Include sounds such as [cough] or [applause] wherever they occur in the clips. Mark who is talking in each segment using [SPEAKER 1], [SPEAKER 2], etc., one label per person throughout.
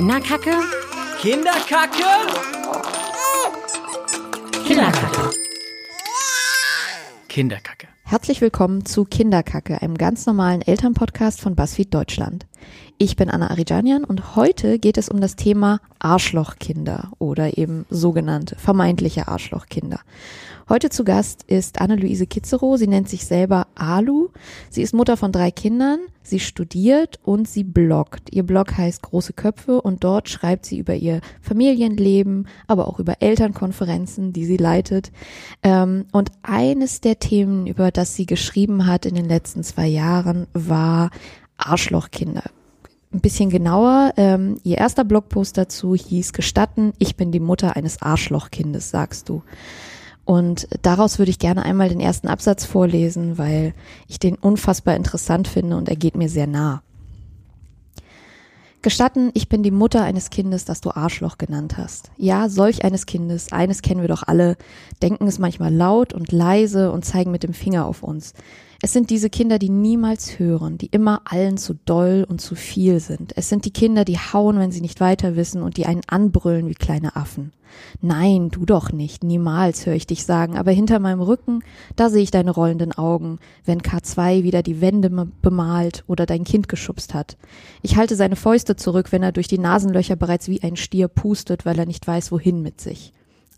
[SPEAKER 1] Kinderkacke?
[SPEAKER 2] Kinderkacke?
[SPEAKER 1] Kinderkacke.
[SPEAKER 2] Kinderkacke.
[SPEAKER 3] Herzlich willkommen zu Kinderkacke, einem ganz normalen Elternpodcast von BuzzFeed Deutschland. Ich bin Anna Arijanian und heute geht es um das Thema Arschlochkinder oder eben sogenannte vermeintliche Arschlochkinder. Heute zu Gast ist Anne-Luise Kitzerow. Sie nennt sich selber Alu. Sie ist Mutter von drei Kindern. Sie studiert und sie bloggt. Ihr Blog heißt Große Köpfe und dort schreibt sie über ihr Familienleben, aber auch über Elternkonferenzen, die sie leitet. Ähm, und eines der Themen, über das sie geschrieben hat in den letzten zwei Jahren, war Arschlochkinder ein bisschen genauer. Ähm, ihr erster Blogpost dazu hieß Gestatten, ich bin die Mutter eines Arschlochkindes, sagst du. Und daraus würde ich gerne einmal den ersten Absatz vorlesen, weil ich den unfassbar interessant finde und er geht mir sehr nah. Gestatten, ich bin die Mutter eines Kindes, das du Arschloch genannt hast. Ja, solch eines Kindes, eines kennen wir doch alle, denken es manchmal laut und leise und zeigen mit dem Finger auf uns. Es sind diese Kinder, die niemals hören, die immer allen zu doll und zu viel sind. Es sind die Kinder, die hauen, wenn sie nicht weiter wissen und die einen anbrüllen wie kleine Affen. Nein, du doch nicht, niemals höre ich dich sagen, aber hinter meinem Rücken, da sehe ich deine rollenden Augen, wenn K2 wieder die Wände bemalt oder dein Kind geschubst hat. Ich halte seine Fäuste zurück, wenn er durch die Nasenlöcher bereits wie ein Stier pustet, weil er nicht weiß, wohin mit sich.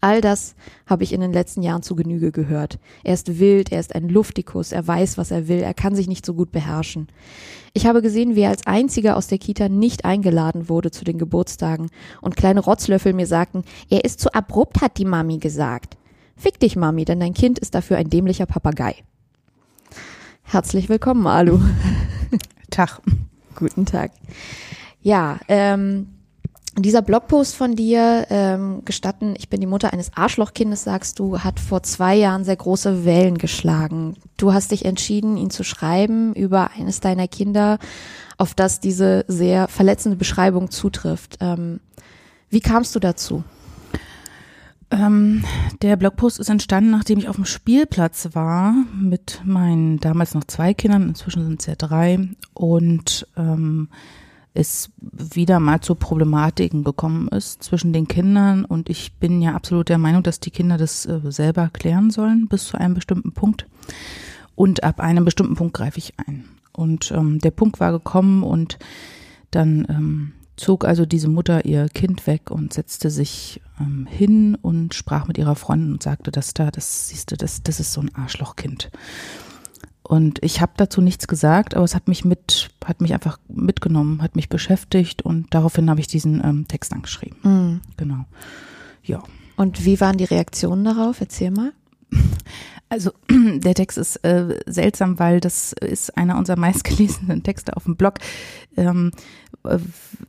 [SPEAKER 3] All das habe ich in den letzten Jahren zu Genüge gehört. Er ist wild, er ist ein Luftikus, er weiß, was er will, er kann sich nicht so gut beherrschen. Ich habe gesehen, wie er als einziger aus der Kita nicht eingeladen wurde zu den Geburtstagen und kleine Rotzlöffel mir sagten, er ist zu abrupt, hat die Mami gesagt. Fick dich, Mami, denn dein Kind ist dafür ein dämlicher Papagei. Herzlich willkommen, Alu.
[SPEAKER 4] Tag.
[SPEAKER 3] Guten Tag. Ja, ähm, dieser Blogpost von dir, ähm, gestatten, ich bin die Mutter eines Arschlochkindes, sagst du, hat vor zwei Jahren sehr große Wellen geschlagen. Du hast dich entschieden, ihn zu schreiben über eines deiner Kinder, auf das diese sehr verletzende Beschreibung zutrifft. Ähm, wie kamst du dazu?
[SPEAKER 4] Ähm, der Blogpost ist entstanden, nachdem ich auf dem Spielplatz war mit meinen damals noch zwei Kindern, inzwischen sind es ja drei und ähm, es wieder mal zu Problematiken gekommen ist zwischen den Kindern und ich bin ja absolut der Meinung, dass die Kinder das äh, selber klären sollen bis zu einem bestimmten Punkt und ab einem bestimmten Punkt greife ich ein. Und ähm, der Punkt war gekommen und dann ähm, zog also diese Mutter ihr Kind weg und setzte sich ähm, hin und sprach mit ihrer Freundin und sagte, das da, das siehst du, das, das ist so ein Arschlochkind. Und ich habe dazu nichts gesagt, aber es hat mich mit, hat mich einfach mitgenommen, hat mich beschäftigt und daraufhin habe ich diesen ähm, Text angeschrieben. Mhm. Genau. Ja.
[SPEAKER 3] Und wie waren die Reaktionen darauf? Erzähl mal.
[SPEAKER 4] Also [clears throat] der Text ist äh, seltsam, weil das ist einer unserer [laughs] meistgelesenen Texte auf dem Blog. Ähm, äh,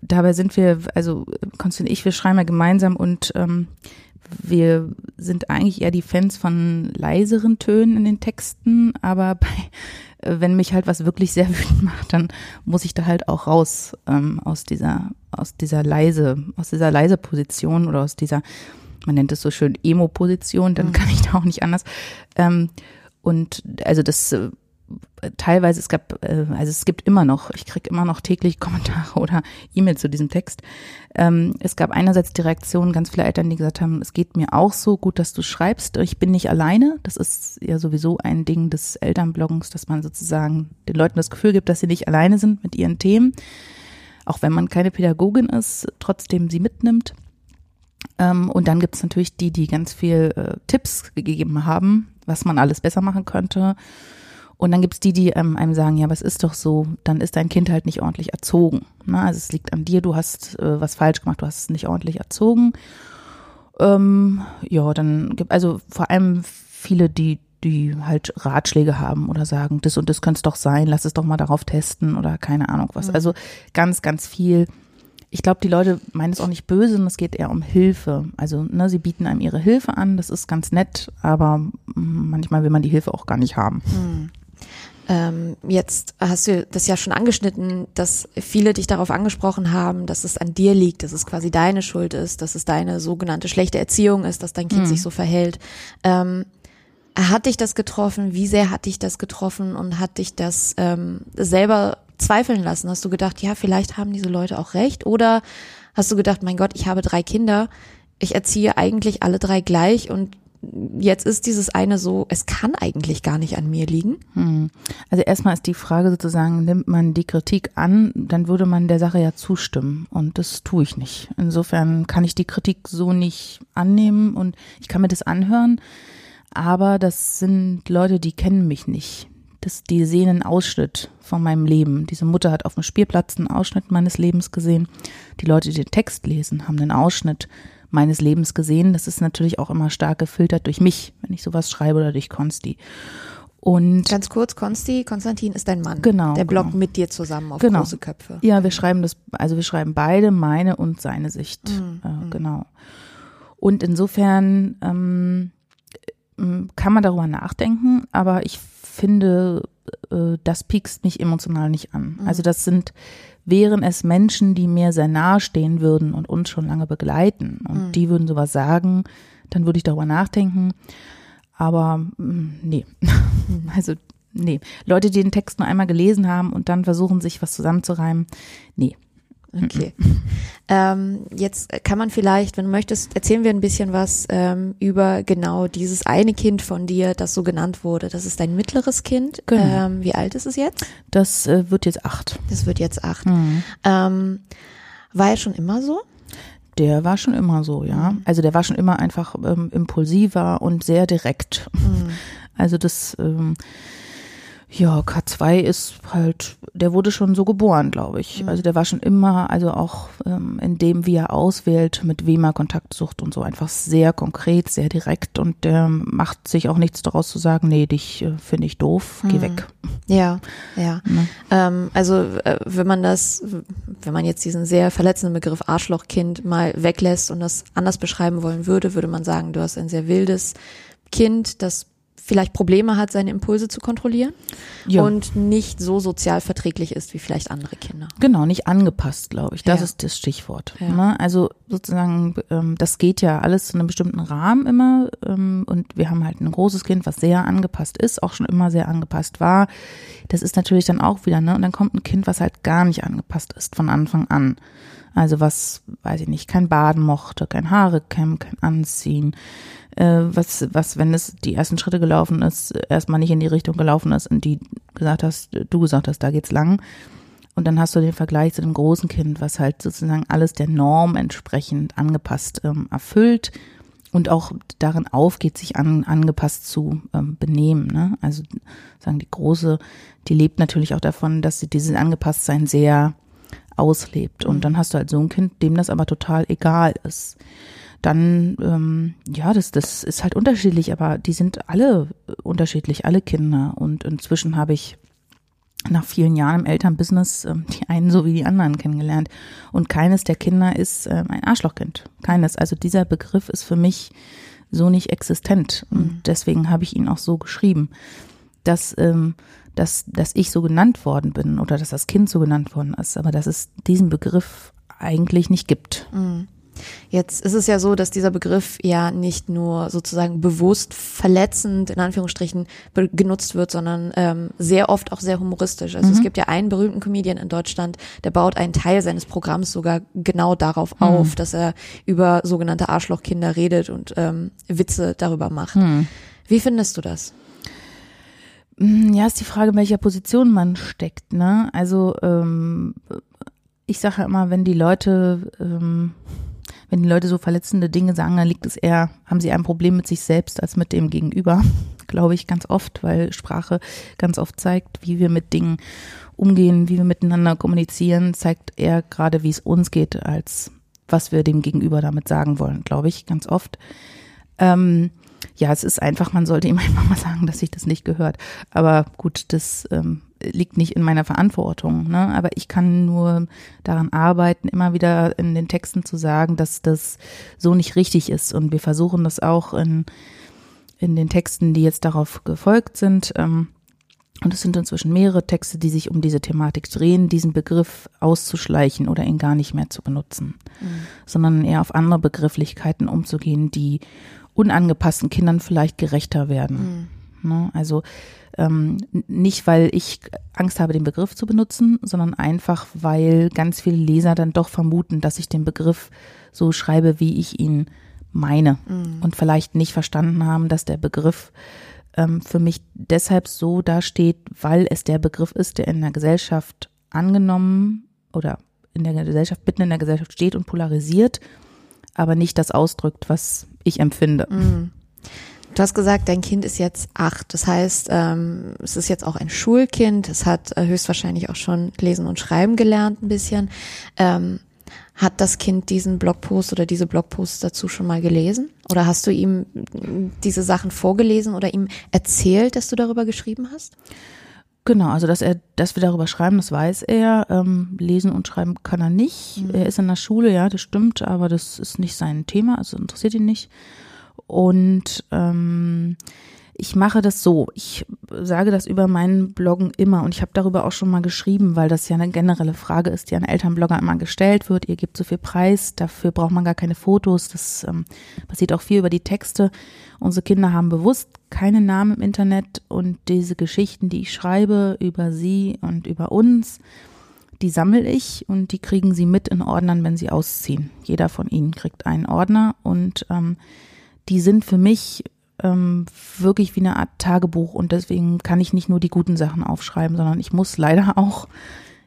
[SPEAKER 4] dabei sind wir, also Konstantin und ich, wir schreiben ja gemeinsam und ähm, wir sind eigentlich eher die Fans von leiseren Tönen in den Texten, aber [laughs] bei, äh, wenn mich halt was wirklich sehr [laughs] wütend macht, dann muss ich da halt auch raus ähm, aus dieser, aus dieser leise, aus dieser leise Position oder aus dieser, man nennt es so schön Emo-Position, dann mhm. kann ich da auch nicht anders. Ähm, und also das äh, teilweise, es gab, äh, also es gibt immer noch, ich kriege immer noch täglich [laughs] Kommentare oder E-Mails zu diesem Text. Ähm, es gab einerseits die Reaktion ganz viele Eltern, die gesagt haben, es geht mir auch so gut, dass du schreibst. Ich bin nicht alleine. Das ist ja sowieso ein Ding des Elternbloggens, dass man sozusagen den Leuten das Gefühl gibt, dass sie nicht alleine sind mit ihren Themen. Auch wenn man keine Pädagogin ist, trotzdem sie mitnimmt. Ähm, und dann gibt es natürlich die, die ganz viel äh, Tipps gegeben haben, was man alles besser machen könnte und dann gibt's die, die ähm, einem sagen, ja, was ist doch so, dann ist dein Kind halt nicht ordentlich erzogen. Ne? also es liegt an dir, du hast äh, was falsch gemacht, du hast es nicht ordentlich erzogen. Ähm, ja, dann gibt also vor allem viele, die die halt Ratschläge haben oder sagen, das und das könnte es doch sein, lass es doch mal darauf testen oder keine Ahnung was. Mhm. Also ganz, ganz viel. Ich glaube, die Leute meinen es auch nicht böse, es geht eher um Hilfe. Also, ne, sie bieten einem ihre Hilfe an, das ist ganz nett, aber mm, manchmal will man die Hilfe auch gar nicht haben.
[SPEAKER 3] Mhm. Ähm, jetzt hast du das ja schon angeschnitten, dass viele dich darauf angesprochen haben, dass es an dir liegt, dass es quasi deine Schuld ist, dass es deine sogenannte schlechte Erziehung ist, dass dein Kind mhm. sich so verhält. Ähm, hat dich das getroffen? Wie sehr hat dich das getroffen und hat dich das ähm, selber zweifeln lassen? Hast du gedacht, ja, vielleicht haben diese Leute auch recht? Oder Hast du gedacht, mein Gott, ich habe drei Kinder, ich erziehe eigentlich alle drei gleich und jetzt ist dieses eine so, es kann eigentlich gar nicht an mir liegen?
[SPEAKER 4] Hm. Also erstmal ist die Frage sozusagen, nimmt man die Kritik an, dann würde man der Sache ja zustimmen und das tue ich nicht. Insofern kann ich die Kritik so nicht annehmen und ich kann mir das anhören, aber das sind Leute, die kennen mich nicht. Das, die sehen einen Ausschnitt von meinem Leben. Diese Mutter hat auf dem Spielplatz einen Ausschnitt meines Lebens gesehen. Die Leute, die den Text lesen, haben einen Ausschnitt meines Lebens gesehen. Das ist natürlich auch immer stark gefiltert durch mich, wenn ich sowas schreibe oder durch Konsti. Und
[SPEAKER 3] ganz kurz, Konsti, Konstantin ist dein Mann.
[SPEAKER 4] Genau.
[SPEAKER 3] Der bloggt
[SPEAKER 4] genau.
[SPEAKER 3] mit dir zusammen auf
[SPEAKER 4] genau.
[SPEAKER 3] große Köpfe.
[SPEAKER 4] Ja, wir schreiben das, also wir schreiben beide meine und seine Sicht.
[SPEAKER 3] Mhm.
[SPEAKER 4] Äh, genau. Und insofern ähm, kann man darüber nachdenken, aber ich finde, äh, das piekst mich emotional nicht an.
[SPEAKER 3] Mhm.
[SPEAKER 4] Also das sind wären es Menschen, die mir sehr nahe stehen würden und uns schon lange begleiten und
[SPEAKER 3] Mhm.
[SPEAKER 4] die würden sowas sagen, dann würde ich darüber nachdenken. Aber mh, nee, [laughs] also nee. Leute, die den Text nur einmal gelesen haben und dann versuchen, sich was zusammenzureimen, nee.
[SPEAKER 3] Okay. [laughs] ähm, jetzt kann man vielleicht, wenn du möchtest, erzählen wir ein bisschen was ähm, über genau dieses eine Kind von dir, das so genannt wurde. Das ist dein mittleres Kind.
[SPEAKER 4] Genau.
[SPEAKER 3] Ähm, wie alt ist es jetzt?
[SPEAKER 4] Das äh, wird jetzt acht.
[SPEAKER 3] Das wird jetzt acht.
[SPEAKER 4] Mhm.
[SPEAKER 3] Ähm, war er schon immer so?
[SPEAKER 4] Der war schon immer so, ja. Also der war schon immer einfach ähm, impulsiver und sehr direkt. [laughs] Also das, ähm, ja, K2 ist halt, der wurde schon so geboren, glaube ich. Also der war schon immer, also auch ähm, in dem, wie er auswählt, mit wem er Kontakt sucht und so, einfach sehr konkret, sehr direkt und der macht sich auch nichts daraus zu sagen, nee, dich äh, finde ich doof, geh weg.
[SPEAKER 3] Ja, ja.
[SPEAKER 4] Ne?
[SPEAKER 3] Ähm, also äh, wenn man das, wenn man jetzt diesen sehr verletzenden Begriff Arschlochkind mal weglässt und das anders beschreiben wollen würde, würde man sagen, du hast ein sehr wildes Kind, das vielleicht Probleme hat, seine Impulse zu kontrollieren
[SPEAKER 4] Ja.
[SPEAKER 3] und nicht so sozial verträglich ist wie vielleicht andere Kinder.
[SPEAKER 4] Genau, nicht angepasst, glaube ich. Das
[SPEAKER 3] Ja.
[SPEAKER 4] ist das Stichwort.
[SPEAKER 3] Ja.
[SPEAKER 4] Ne? Also sozusagen, ähm, das geht ja alles zu einem bestimmten Rahmen immer. Ähm, und wir haben halt ein großes Kind, was sehr angepasst ist, auch schon immer sehr angepasst war. Das ist natürlich dann auch wieder, ne? Und dann kommt ein Kind, was halt gar nicht angepasst ist von Anfang an. Also was, weiß ich nicht, kein Baden mochte, kein Haare kämmen, kein Anziehen. Äh, was, was, wenn es die ersten Schritte gelaufen ist, erstmal nicht in die Richtung gelaufen ist und die gesagt hast, du gesagt hast, da geht's lang. Und dann hast du den Vergleich zu dem großen Kind, was halt sozusagen alles der Norm entsprechend angepasst ähm, erfüllt und auch darin aufgeht, sich an, angepasst zu ähm, benehmen. Ne? Also sagen die große, die lebt natürlich auch davon, dass sie dieses Angepasstsein sehr auslebt. Und dann hast du halt so ein Kind, dem das aber total egal ist. Dann, ähm, ja, das, das ist halt unterschiedlich, aber die sind alle unterschiedlich, alle Kinder. Und inzwischen habe ich nach vielen Jahren im Elternbusiness ähm, die einen so wie die anderen kennengelernt. Und keines der Kinder ist ähm, ein Arschlochkind. Keines. Also dieser Begriff ist für mich so nicht existent. Und deswegen habe ich ihn auch so geschrieben, dass, ähm, dass, dass ich so genannt worden bin oder dass das Kind so genannt worden ist, aber dass es diesen Begriff eigentlich nicht gibt.
[SPEAKER 3] Jetzt ist es ja so, dass dieser Begriff ja nicht nur sozusagen bewusst verletzend in Anführungsstrichen genutzt wird, sondern ähm, sehr oft auch sehr humoristisch. Also es gibt ja einen berühmten Comedian in Deutschland, der baut einen Teil seines Programms sogar genau darauf auf, dass er über sogenannte Arschlochkinder redet und ähm, Witze darüber macht. Wie findest du das?
[SPEAKER 4] Mm, Ja, ist die Frage, in welcher Position man steckt. Ne? Also ähm, ich sage ja immer, wenn die Leute, ähm, wenn die Leute so verletzende Dinge sagen, dann liegt es eher, haben sie ein Problem mit sich selbst als mit dem Gegenüber, [laughs] glaube ich ganz oft, weil Sprache ganz oft zeigt, wie wir mit Dingen umgehen, wie wir miteinander kommunizieren, zeigt eher gerade, wie es uns geht, als was wir dem Gegenüber damit sagen wollen, glaube ich, ganz oft. Ähm, ja, es ist einfach, man sollte ihm [laughs] einfach mal sagen, dass sich das nicht gehört. Aber gut, das ähm, liegt nicht in meiner Verantwortung. Ne? Aber ich kann nur daran arbeiten, immer wieder in den Texten zu sagen, dass das so nicht richtig ist. Und wir versuchen das auch in, in den Texten, die jetzt darauf gefolgt sind. Ähm, und es sind inzwischen mehrere Texte, die sich um diese Thematik drehen, diesen Begriff auszuschleichen oder ihn gar nicht mehr zu benutzen, sondern eher auf andere Begrifflichkeiten umzugehen, die unangepassten Kindern vielleicht gerechter werden. Ne? Also ähm, nicht, weil ich Angst habe, den Begriff zu benutzen, sondern einfach, weil ganz viele Leser dann doch vermuten, dass ich den Begriff so schreibe, wie ich ihn meine mhm. und vielleicht nicht verstanden haben, dass der Begriff ähm, für mich deshalb so dasteht, weil es der Begriff ist, der in der Gesellschaft angenommen oder in der Gesellschaft, mitten in der Gesellschaft steht und polarisiert, aber nicht das ausdrückt, was ich empfinde. Mhm.
[SPEAKER 3] Du hast gesagt, dein Kind ist jetzt acht. Das heißt, ähm, es ist jetzt auch ein Schulkind. Es hat äh, höchstwahrscheinlich auch schon lesen und schreiben gelernt ein bisschen. Ähm, hat das Kind diesen Blogpost oder diese Blogposts dazu schon mal gelesen? Oder hast du ihm diese Sachen vorgelesen oder ihm erzählt, dass du darüber geschrieben hast?
[SPEAKER 4] Genau, also dass er, dass wir darüber schreiben, das weiß er. Ähm, lesen und schreiben kann er nicht. Mhm. Er ist in der Schule, ja, das stimmt, aber das ist nicht sein Thema, also interessiert ihn nicht. Und ähm, ich mache das so. Ich sage das über meinen Bloggen immer und ich habe darüber auch schon mal geschrieben, weil das ja eine generelle Frage ist, die an Elternblogger immer gestellt wird. Ihr gebt so viel Preis, dafür braucht man gar keine Fotos. Das ähm, passiert auch viel über die Texte. Unsere Kinder haben bewusst keine Namen im Internet und diese Geschichten, die ich schreibe über sie und über uns, die sammle ich und die kriegen sie mit in Ordnern, wenn sie ausziehen. Jeder von ihnen kriegt einen Ordner und ähm, die sind für mich ähm, wirklich wie eine Art Tagebuch und deswegen kann ich nicht nur die guten Sachen aufschreiben, sondern ich muss leider [laughs] auch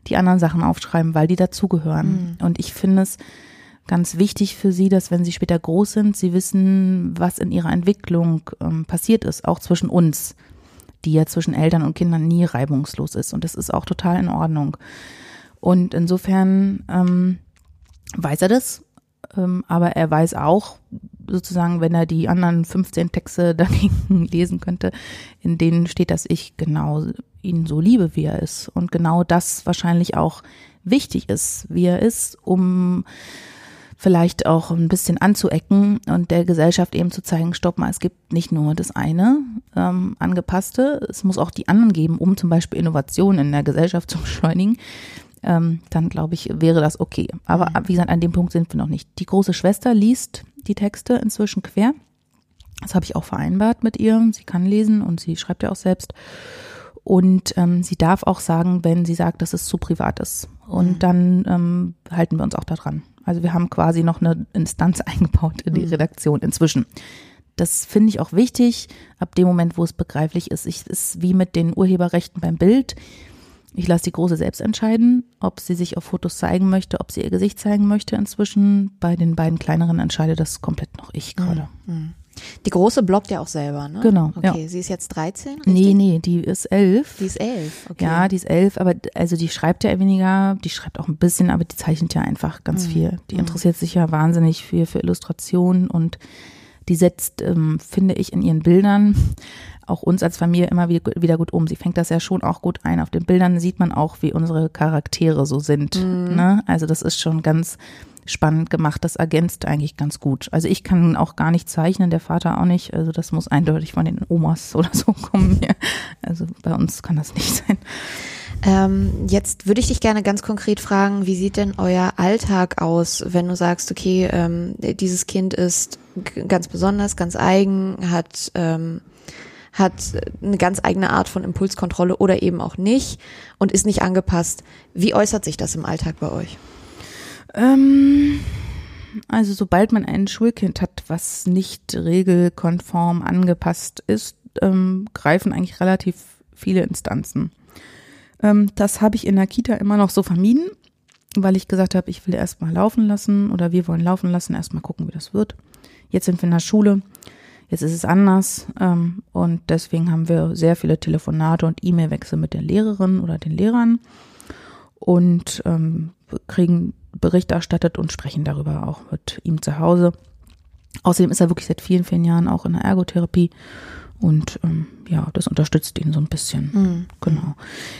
[SPEAKER 4] die anderen Sachen aufschreiben, weil die dazugehören. Mhm. Und ich finde es ganz wichtig für sie, dass wenn sie später groß sind, sie wissen, was in ihrer Entwicklung ähm, passiert ist, auch zwischen uns, die ja zwischen Eltern und Kindern nie reibungslos ist. Und das ist auch total in Ordnung. Und insofern ähm, weiß er das, ähm, aber er weiß auch, sozusagen, wenn er die anderen 15 Texte [laughs] dagegen lesen könnte, in denen steht, dass ich genau ihn so liebe, wie er ist. Und genau das wahrscheinlich auch wichtig ist, wie er ist, um vielleicht auch ein bisschen anzuecken und der Gesellschaft eben zu zeigen, stopp mal, es gibt nicht nur das eine ähm, angepasste, es muss auch die anderen geben, um zum Beispiel Innovationen in der Gesellschaft zu beschleunigen ähm, dann glaube ich, wäre das okay. Aber mhm. wie gesagt, an dem Punkt sind wir noch nicht. Die große Schwester liest die Texte inzwischen quer. Das habe ich auch vereinbart mit ihr. Sie kann lesen und sie schreibt ja auch selbst. Und ähm, sie darf auch sagen, wenn sie sagt, dass es zu privat ist. Und mhm. dann ähm, halten wir uns auch daran. Also wir haben quasi noch eine Instanz [laughs] eingebaut in die mhm. Redaktion inzwischen. Das finde ich auch wichtig, ab dem Moment, wo es begreiflich ist. Ich ist wie mit den Urheberrechten beim Bild. Ich lasse die Große selbst entscheiden, ob sie sich auf Fotos zeigen möchte, ob sie ihr Gesicht zeigen möchte inzwischen. Bei den beiden kleineren entscheide das komplett noch ich gerade.
[SPEAKER 3] Mhm. Die Große bloggt ja auch selber, ne?
[SPEAKER 4] Genau.
[SPEAKER 3] Okay, ja. sie ist jetzt 13?
[SPEAKER 4] Richtig? Nee, nee, die ist elf.
[SPEAKER 3] Die ist elf, okay.
[SPEAKER 4] Ja, die ist elf, aber also die schreibt ja weniger, die schreibt auch ein bisschen, aber die zeichnet ja einfach ganz mhm. viel. Die mhm. interessiert sich ja wahnsinnig viel für Illustrationen und die setzt, ähm, finde ich, in ihren Bildern auch uns als Familie immer wieder gut um. Sie fängt das ja schon auch gut ein. Auf den Bildern sieht man auch, wie unsere Charaktere so sind. Mhm. Ne? Also das ist schon ganz spannend gemacht. Das ergänzt eigentlich ganz gut. Also ich kann auch gar nicht zeichnen, der Vater auch nicht. Also das muss eindeutig von den Omas [laughs] oder so kommen. Also bei uns kann das nicht sein.
[SPEAKER 3] Ähm, jetzt würde ich dich gerne ganz konkret fragen, wie sieht denn euer Alltag aus, wenn du sagst, okay, ähm, dieses Kind ist ganz besonders, ganz eigen, hat ähm, hat eine ganz eigene Art von Impulskontrolle oder eben auch nicht und ist nicht angepasst. Wie äußert sich das im Alltag bei euch?
[SPEAKER 4] Ähm, also sobald man ein Schulkind hat, was nicht regelkonform angepasst ist, ähm, greifen eigentlich relativ viele Instanzen. Ähm, das habe ich in der Kita immer noch so vermieden, weil ich gesagt habe, ich will erst mal laufen lassen oder wir wollen laufen lassen, erst mal gucken, wie das wird. Jetzt sind wir in der Schule. Jetzt ist es anders ähm, und deswegen haben wir sehr viele Telefonate und E-Mail-Wechsel mit der Lehrerin oder den Lehrern und ähm, kriegen Bericht erstattet und sprechen darüber auch mit ihm zu Hause. Außerdem ist er wirklich seit vielen, vielen Jahren auch in der Ergotherapie und ähm, ja, das unterstützt ihn so ein bisschen. Mhm. Genau.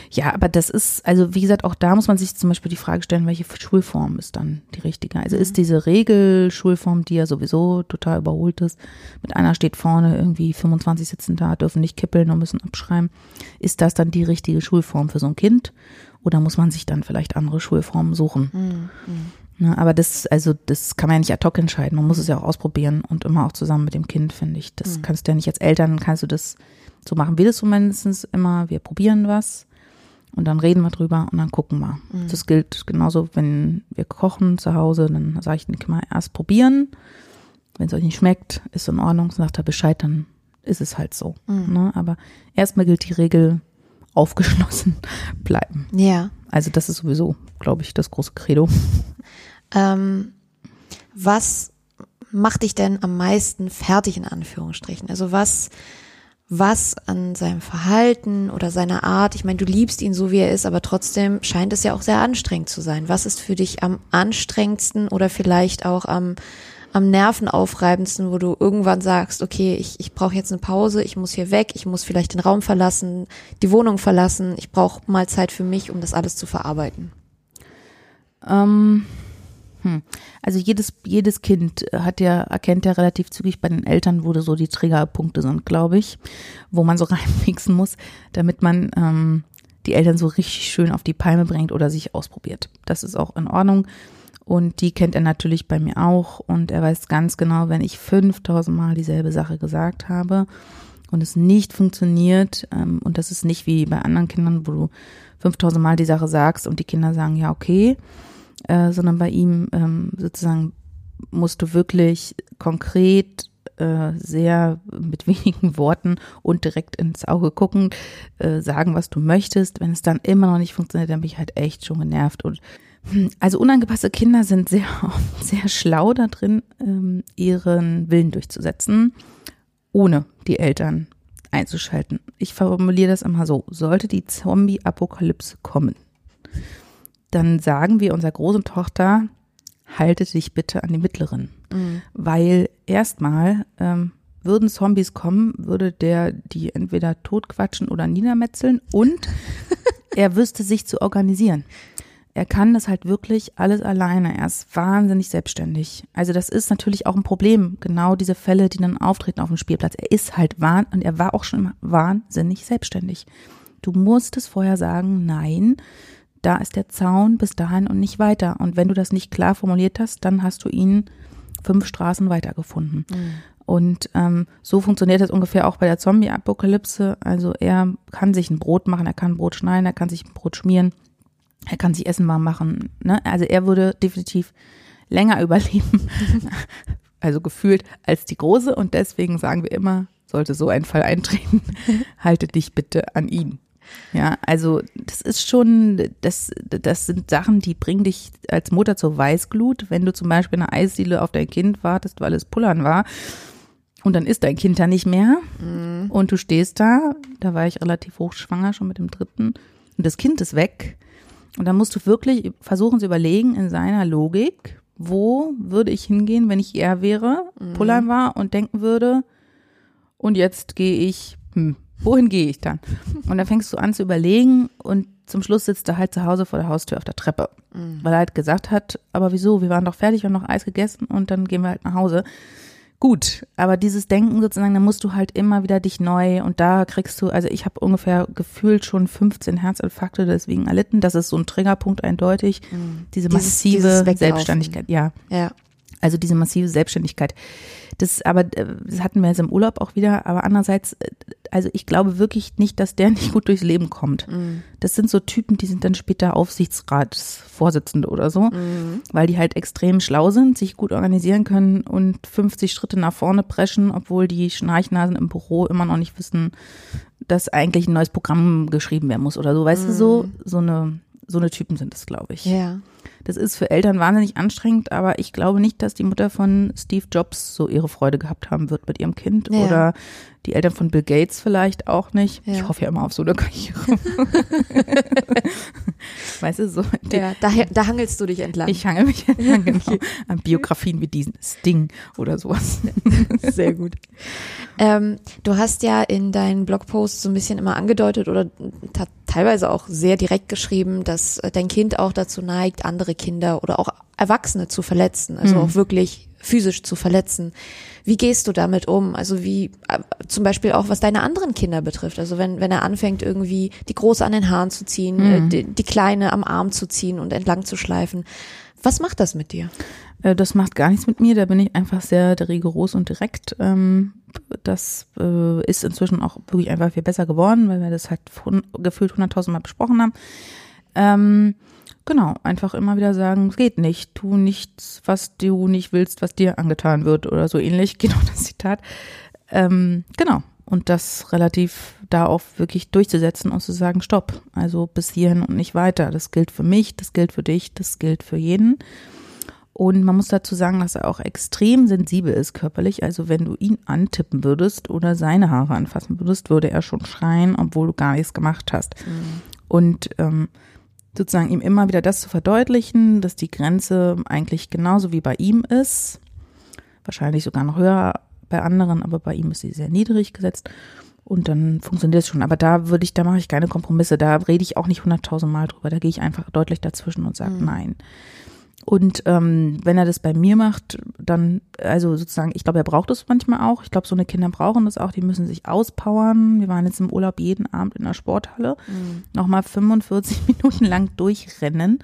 [SPEAKER 4] Ja, aber das ist, also wie gesagt, auch da muss man sich zum Beispiel die Frage stellen, welche Schulform ist dann die richtige? Also mhm. ist diese Regelschulform, die ja sowieso total überholt ist, mit einer steht vorne irgendwie 25 sitzen da, dürfen nicht kippeln und müssen abschreiben. Ist das dann die richtige Schulform für so ein Kind? Oder muss man sich dann vielleicht andere Schulformen suchen? Mhm. Ne, aber das, also das kann man ja nicht ad hoc entscheiden. Man muss es ja auch ausprobieren und immer auch zusammen mit dem Kind, finde ich. Das mhm. kannst du ja nicht als Eltern, kannst du das So machen wir das zumindest immer. Wir probieren was und dann reden wir drüber und dann gucken wir.
[SPEAKER 3] Mhm.
[SPEAKER 4] Das gilt genauso, wenn wir kochen zu Hause, dann sage ich den Kindern erst probieren. Wenn es euch nicht schmeckt, ist in Ordnung, sagt er Bescheid, dann ist es halt so.
[SPEAKER 3] Mhm.
[SPEAKER 4] Ne? Aber erstmal gilt die Regel, aufgeschlossen [laughs] bleiben.
[SPEAKER 3] Ja.
[SPEAKER 4] Also das ist sowieso, glaube ich, das große Credo.
[SPEAKER 3] Ähm, was macht dich denn am meisten fertig in Anführungsstrichen? Also was, was an seinem Verhalten oder seiner Art, ich meine, du liebst ihn so wie er ist, aber trotzdem scheint es ja auch sehr anstrengend zu sein. Was ist für dich am anstrengendsten oder vielleicht auch am, am nervenaufreibendsten, wo du irgendwann sagst, okay, ich, ich brauche jetzt eine Pause, ich muss hier weg, ich muss vielleicht den Raum verlassen, die Wohnung verlassen, ich brauche mal Zeit für mich, um das alles zu verarbeiten.
[SPEAKER 4] Ähm, hm. Also jedes, jedes Kind hat ja, erkennt ja relativ zügig bei den Eltern, wo so die Triggerpunkte sind, glaube ich, wo man so [laughs] reinmixen muss, damit man ähm, die Eltern so richtig schön auf die Palme bringt oder sich ausprobiert. Das ist auch in Ordnung. Und die kennt er natürlich bei mir auch. Und er weiß ganz genau, wenn ich 5000 Mal dieselbe Sache gesagt habe und es nicht funktioniert, ähm, und das ist nicht wie bei anderen Kindern, wo du 5000 Mal die Sache sagst und die Kinder sagen, ja, okay, äh, sondern bei ihm ähm, sozusagen musst du wirklich konkret äh, sehr mit [laughs] wenigen Worten und direkt ins Auge gucken, äh, sagen, was du möchtest. Wenn es dann immer noch nicht funktioniert, dann bin ich halt echt schon genervt. Und hm, also unangepasste Kinder sind [laughs] sehr, sehr schlau da drin, ähm, ihren Willen durchzusetzen, ohne die Eltern einzuschalten. Ich formuliere das immer so. Sollte die Zombie-Apokalypse kommen, dann sagen wir unserer großen Tochter, halte dich bitte an die mittleren.
[SPEAKER 3] Mhm.
[SPEAKER 4] Weil erstmal ähm, würden Zombies kommen, würde der die entweder totquatschen oder niedermetzeln und [laughs] er wüsste sich zu organisieren. Er kann das halt wirklich alles alleine. Er ist wahnsinnig selbstständig. Also das ist natürlich auch ein Problem. Genau diese Fälle, die dann auftreten auf dem Spielplatz. Er ist halt wahn und er war auch schon immer wahnsinnig selbstständig. Du musst es vorher sagen, nein, da ist der Zaun bis dahin und nicht weiter. Und wenn du das nicht klar formuliert hast, dann hast du ihn fünf Straßen weitergefunden.
[SPEAKER 3] Mhm.
[SPEAKER 4] Und ähm, so funktioniert das ungefähr auch bei der Zombie-Apokalypse. Also er kann sich ein Brot machen, er kann Brot schneiden, er kann sich ein Brot schmieren, er kann sich Essen warm machen. Ne? Also er würde definitiv länger [laughs] überleben, [laughs] also gefühlt als die Große. Und deswegen sagen wir immer, sollte so ein Fall eintreten, [laughs] halte dich bitte an ihn. Ja, also das ist schon, das, das sind Sachen, die bringen dich als Mutter zur Weißglut, wenn du zum Beispiel in einer Eisdiele auf dein Kind wartest, weil es pullern war und dann ist dein Kind da nicht mehr
[SPEAKER 3] Mhm.
[SPEAKER 4] und du stehst da, da war ich relativ hochschwanger schon mit dem dritten und das Kind ist weg und dann musst du wirklich versuchen zu überlegen in seiner Logik, wo würde ich hingehen, wenn ich er wäre, pullern war und denken würde, und jetzt gehe ich, hm, wohin gehe ich dann? Und dann fängst du an zu überlegen und zum Schluss sitzt er halt zu Hause vor der Haustür auf der Treppe, weil er halt gesagt hat, aber wieso, wir waren doch fertig, wir haben noch Eis gegessen und dann gehen wir halt nach Hause. Gut, aber dieses Denken sozusagen, da musst du halt immer wieder dich neu und da kriegst du, also ich habe ungefähr gefühlt schon 15 Herzinfarkte deswegen erlitten. Das ist so ein Triggerpunkt eindeutig. Diese
[SPEAKER 3] Dieses-
[SPEAKER 4] massive
[SPEAKER 3] dieses Weglaufen.
[SPEAKER 4] Selbstständigkeit, ja.
[SPEAKER 3] Ja.
[SPEAKER 4] Also diese massive Selbstständigkeit. Das aber, äh, das hatten wir jetzt im Urlaub auch wieder, aber andererseits, äh, also ich glaube wirklich nicht, dass der [laughs] nicht gut durchs Leben kommt. Das sind so Typen, die sind dann später Aufsichtsratsvorsitzende oder so, weil die halt extrem schlau sind, sich gut organisieren können und 50 Schritte nach vorne preschen, obwohl die Schnarchnasen im Büro immer noch nicht wissen, dass eigentlich ein neues Programm geschrieben werden muss oder so. Weißt du, so, so eine, so eine Typen sind es, glaube ich.
[SPEAKER 3] Ja.
[SPEAKER 4] Das ist für Eltern wahnsinnig anstrengend, aber ich glaube nicht, dass die Mutter von Steve Jobs so ihre Freude gehabt haben wird mit ihrem Kind
[SPEAKER 3] Ja.
[SPEAKER 4] oder die Eltern von Bill Gates vielleicht auch nicht.
[SPEAKER 3] Ja.
[SPEAKER 4] Ich hoffe ja immer auf so eine Karriere. [laughs] [laughs] weißt du, so.
[SPEAKER 3] ja. Da, da hangelst du dich entlang.
[SPEAKER 4] Ich hange mich ja, [laughs] genau, an Biografien wie diesen Sting oder sowas. [laughs]
[SPEAKER 3] Sehr gut. Ähm, du hast ja in deinen Blogposts so ein bisschen immer angedeutet oder teilweise auch sehr direkt geschrieben, dass äh, dein Kind auch dazu neigt, andere Kinder oder auch Erwachsene zu verletzen. Also
[SPEAKER 4] Mhm.
[SPEAKER 3] auch wirklich physisch zu verletzen. Wie gehst du damit um? Also wie äh, zum Beispiel auch was deine anderen Kinder betrifft. Also wenn wenn er anfängt irgendwie die große an den Haaren zu ziehen, äh,
[SPEAKER 4] Mhm.
[SPEAKER 3] die, die kleine am Arm zu ziehen und entlang zu schleifen. Was macht das mit dir?
[SPEAKER 4] Äh, Das macht gar nichts mit mir, da bin ich einfach sehr rigoros und direkt. Ähm, Das ist inzwischen auch wirklich einfach viel besser geworden, weil wir das halt gefühlt hunderttausend Mal besprochen haben. Genau, einfach immer wieder sagen, es geht nicht, tu nichts, was du nicht willst, was dir angetan wird oder so ähnlich, [laughs] genau das Zitat. Ähm, genau, und das relativ da auch wirklich durchzusetzen und zu sagen, stopp, also bis hierhin und nicht weiter. Das gilt für mich, das gilt für dich, das gilt für jeden. Und man muss dazu sagen, dass er auch extrem sensibel ist körperlich. Also wenn du ihn antippen würdest oder seine Haare anfassen würdest, würde er schon schreien, obwohl du gar nichts gemacht hast. Und ähm, sozusagen ihm immer wieder das zu verdeutlichen, dass die Grenze eigentlich genauso wie bei ihm ist, wahrscheinlich sogar noch höher bei anderen, aber bei ihm ist sie sehr niedrig gesetzt. Und dann funktioniert es schon. Aber da würde ich, da mache ich keine Kompromisse. Da rede ich auch nicht hunderttausend Mal drüber. Da gehe ich einfach deutlich dazwischen und sage nein. Und ähm, wenn er das bei mir macht, dann, also sozusagen, ich glaube, er braucht es manchmal auch. Ich glaube, so eine Kinder brauchen das auch. Die müssen sich auspowern. Wir waren jetzt im Urlaub jeden Abend in der Sporthalle. Nochmal 45 [laughs] Minuten lang durchrennen.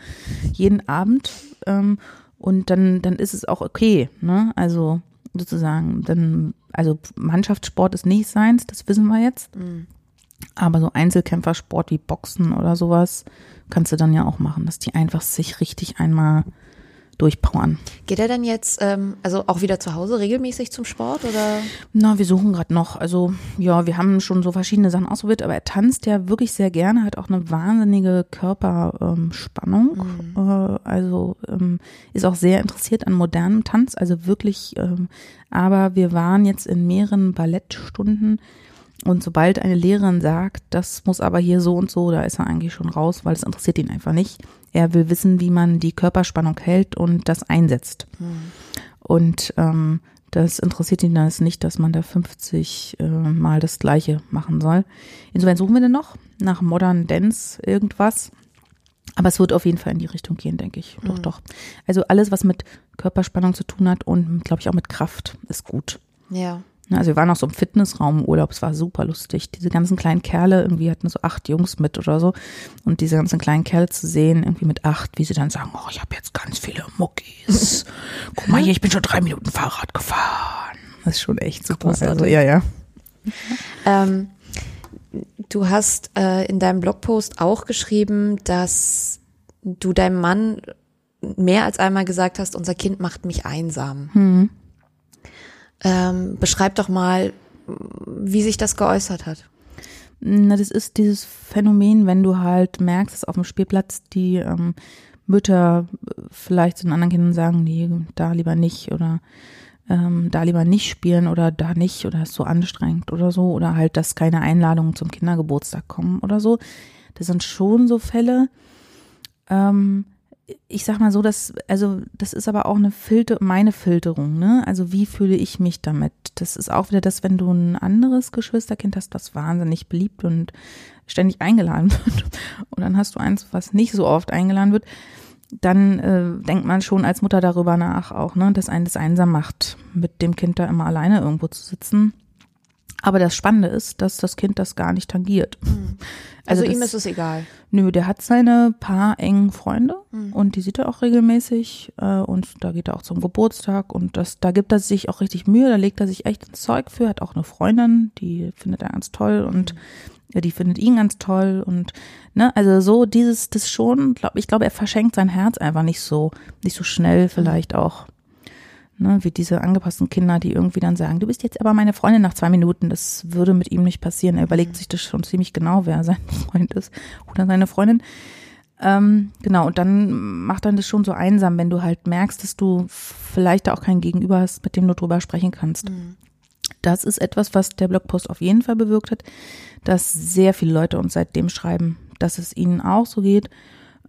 [SPEAKER 4] Jeden Abend. Ähm, und dann, dann ist es auch okay. Ne? Also sozusagen, dann, also Mannschaftssport ist nicht seins, das wissen wir jetzt. Aber so Einzelkämpfersport wie Boxen oder sowas kannst du dann ja auch machen, dass die einfach sich richtig einmal durchpowern.
[SPEAKER 3] Geht er denn jetzt, ähm, also auch wieder zu Hause regelmäßig zum Sport oder?
[SPEAKER 4] Na, wir suchen gerade noch. Also ja, wir haben schon so verschiedene Sachen ausprobiert, aber er tanzt ja wirklich sehr gerne, hat auch eine wahnsinnige Körperspannung. Äh, also ähm, ist auch sehr interessiert an modernem Tanz, also wirklich. Ähm, aber wir waren jetzt in mehreren Ballettstunden und sobald eine Lehrerin sagt, das muss aber hier so und so, da ist er eigentlich schon raus, weil es interessiert ihn einfach nicht. Er will wissen, wie man die Körperspannung hält und das einsetzt. Und ähm, das interessiert ihn dann nicht, dass man da 50 äh, Mal das Gleiche machen soll. Insofern suchen wir denn noch nach Modern Dance irgendwas. Aber es wird auf jeden Fall in die Richtung gehen, denke ich. Doch, doch. Also alles, was mit Körperspannung zu tun hat und, glaube ich, auch mit Kraft, ist gut.
[SPEAKER 3] Ja.
[SPEAKER 4] Ja, Also wir waren auch so im Fitnessraum im Urlaub, es war super lustig. Diese ganzen kleinen Kerle, irgendwie hatten so acht Jungs mit oder so. Und diese ganzen kleinen Kerle zu sehen, irgendwie mit acht, wie sie dann sagen, oh, ich habe jetzt ganz viele Muckis. [laughs] Guck mal hier, ich bin schon drei Minuten Fahrrad gefahren. Das ist schon echt super. Also,
[SPEAKER 3] Großartig.
[SPEAKER 4] ja, ja.
[SPEAKER 3] Ähm, du hast äh, in deinem Blogpost auch geschrieben, dass du deinem Mann mehr als einmal gesagt hast, unser Kind macht mich einsam. Ähm, beschreib doch mal, wie sich das geäußert hat.
[SPEAKER 4] Na, das ist dieses Phänomen, wenn du halt merkst, dass auf dem Spielplatz die ähm, Mütter äh, vielleicht zu den anderen Kindern sagen, nee, da lieber nicht oder ähm, da lieber nicht spielen oder da nicht oder ist so anstrengend oder so oder halt, dass keine Einladungen zum Kindergeburtstag kommen oder so. Das sind schon so Fälle. Ähm, ich sag mal so, dass, also das ist aber auch eine Filter, meine Filterung, ne? Also wie fühle ich mich damit? Das ist auch wieder das, wenn du ein anderes Geschwisterkind hast, das wahnsinnig beliebt und ständig eingeladen [laughs] wird. Und dann hast du eins, was nicht so oft eingeladen wird, dann äh, denkt man schon als Mutter darüber nach auch, ne, dass einen das einsam macht, mit dem Kind da immer alleine irgendwo zu sitzen. Aber das Spannende ist, dass das Kind das gar nicht tangiert.
[SPEAKER 3] Also,
[SPEAKER 4] das-
[SPEAKER 3] ihm ist es egal.
[SPEAKER 4] Nö, der hat seine paar engen Freunde und die sieht er auch regelmäßig äh, und da geht er auch zum Geburtstag und das, da gibt er sich auch richtig Mühe, da legt er sich echt ins Zeug für, hat auch eine Freundin, die findet er ganz toll und ja, die findet ihn ganz toll und ne, also so dieses, das schon, glaub, ich glaube, er verschenkt sein Herz einfach nicht so, nicht so schnell vielleicht auch. Ne, wie diese angepassten Kinder, die irgendwie dann sagen, du bist jetzt aber meine Freundin nach zwei Minuten. Das würde mit ihm nicht passieren. Er überlegt sich das schon ziemlich genau, wer sein [laughs] Freund ist oder seine Freundin. Ähm, genau, und dann macht dann das schon so einsam, wenn du halt merkst, dass du vielleicht da auch kein Gegenüber hast, mit dem du drüber sprechen kannst. Das ist etwas, was der Blogpost auf jeden Fall bewirkt hat, dass sehr viele Leute uns seitdem schreiben, dass es ihnen auch so geht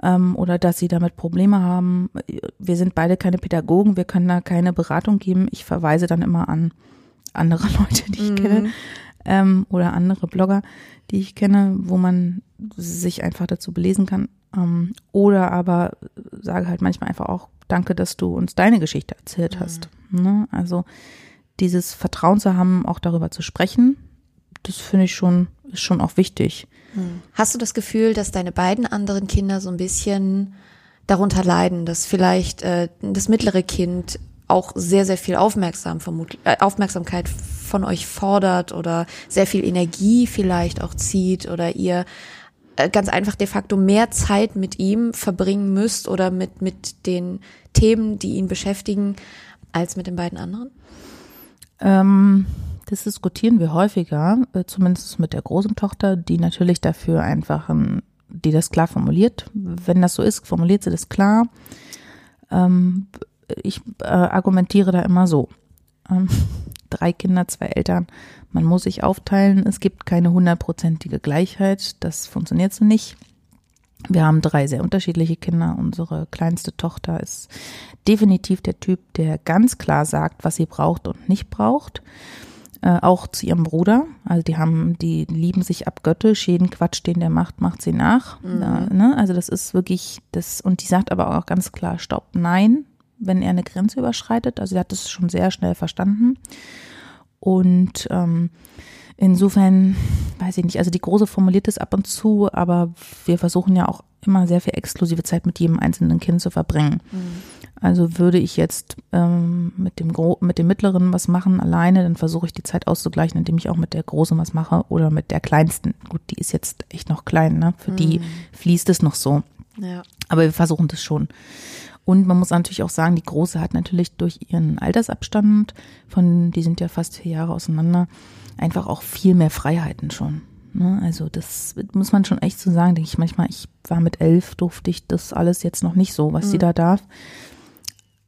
[SPEAKER 4] ähm, oder dass sie damit Probleme haben. Wir sind beide keine Pädagogen, wir können da keine Beratung geben. Ich verweise dann immer an andere [laughs] Leute, die ich kenne ähm, oder andere Blogger, die ich kenne, wo man sich einfach dazu belesen kann. Ähm, oder aber sage halt manchmal einfach auch, danke, dass du uns deine Geschichte erzählt hast. Ne? Also dieses Vertrauen zu haben, auch darüber zu sprechen, das finde ich schon, ist schon auch wichtig.
[SPEAKER 3] Hast du das Gefühl, dass deine beiden anderen Kinder so ein bisschen darunter leiden, dass vielleicht äh, das mittlere Kind auch sehr, sehr viel Aufmerksam, äh, Aufmerksamkeit von euch fordert oder sehr viel Energie vielleicht auch zieht oder ihr äh, ganz einfach de facto mehr Zeit mit ihm verbringen müsst oder mit, mit den Themen, die ihn beschäftigen, als mit den beiden anderen?
[SPEAKER 4] Ähm, das diskutieren wir häufiger, äh, zumindest mit der großen Tochter, die natürlich dafür einfach, ein, die das klar formuliert. Wenn das so ist, formuliert sie das klar. Ähm, ich äh, argumentiere da immer so. Ähm, [laughs] drei Kinder, zwei Eltern. Man muss sich aufteilen. Es gibt keine hundertprozentige Gleichheit. Das funktioniert so nicht. Wir haben drei sehr unterschiedliche Kinder. Unsere kleinste Tochter ist definitiv der Typ, der ganz klar sagt, was sie braucht und nicht braucht. Äh, auch zu ihrem Bruder. Also die haben, die lieben sich abgöttisch. Jeden Quatsch, den der macht, macht sie nach. Mhm. Äh, ne? Also das ist wirklich das. Und die sagt aber auch ganz klar, stopp, nein, wenn er eine Grenze überschreitet. Also sie hat das schon sehr schnell verstanden. Und ähm, insofern, weiß ich nicht, also die Große formuliert es ab und zu, aber wir versuchen ja auch immer sehr viel exklusive Zeit mit jedem einzelnen Kind zu verbringen. Mhm. Also würde ich jetzt ähm, mit dem Gro mit dem Mittleren was machen alleine, dann versuche ich die Zeit auszugleichen, indem ich auch mit der Großen was mache oder mit der Kleinsten. Gut, die ist jetzt echt noch klein, ne? Für mhm. die fließt es noch so. Ja. Aber wir versuchen das schon. Und man muss natürlich auch sagen, die Große hat natürlich durch ihren Altersabstand, von, die sind ja fast vier Jahre auseinander, einfach auch viel mehr Freiheiten schon. Ne? Also das muss man schon echt so sagen, denke ich manchmal, ich war mit elf, durfte ich das alles jetzt noch nicht so, was mhm. sie da darf.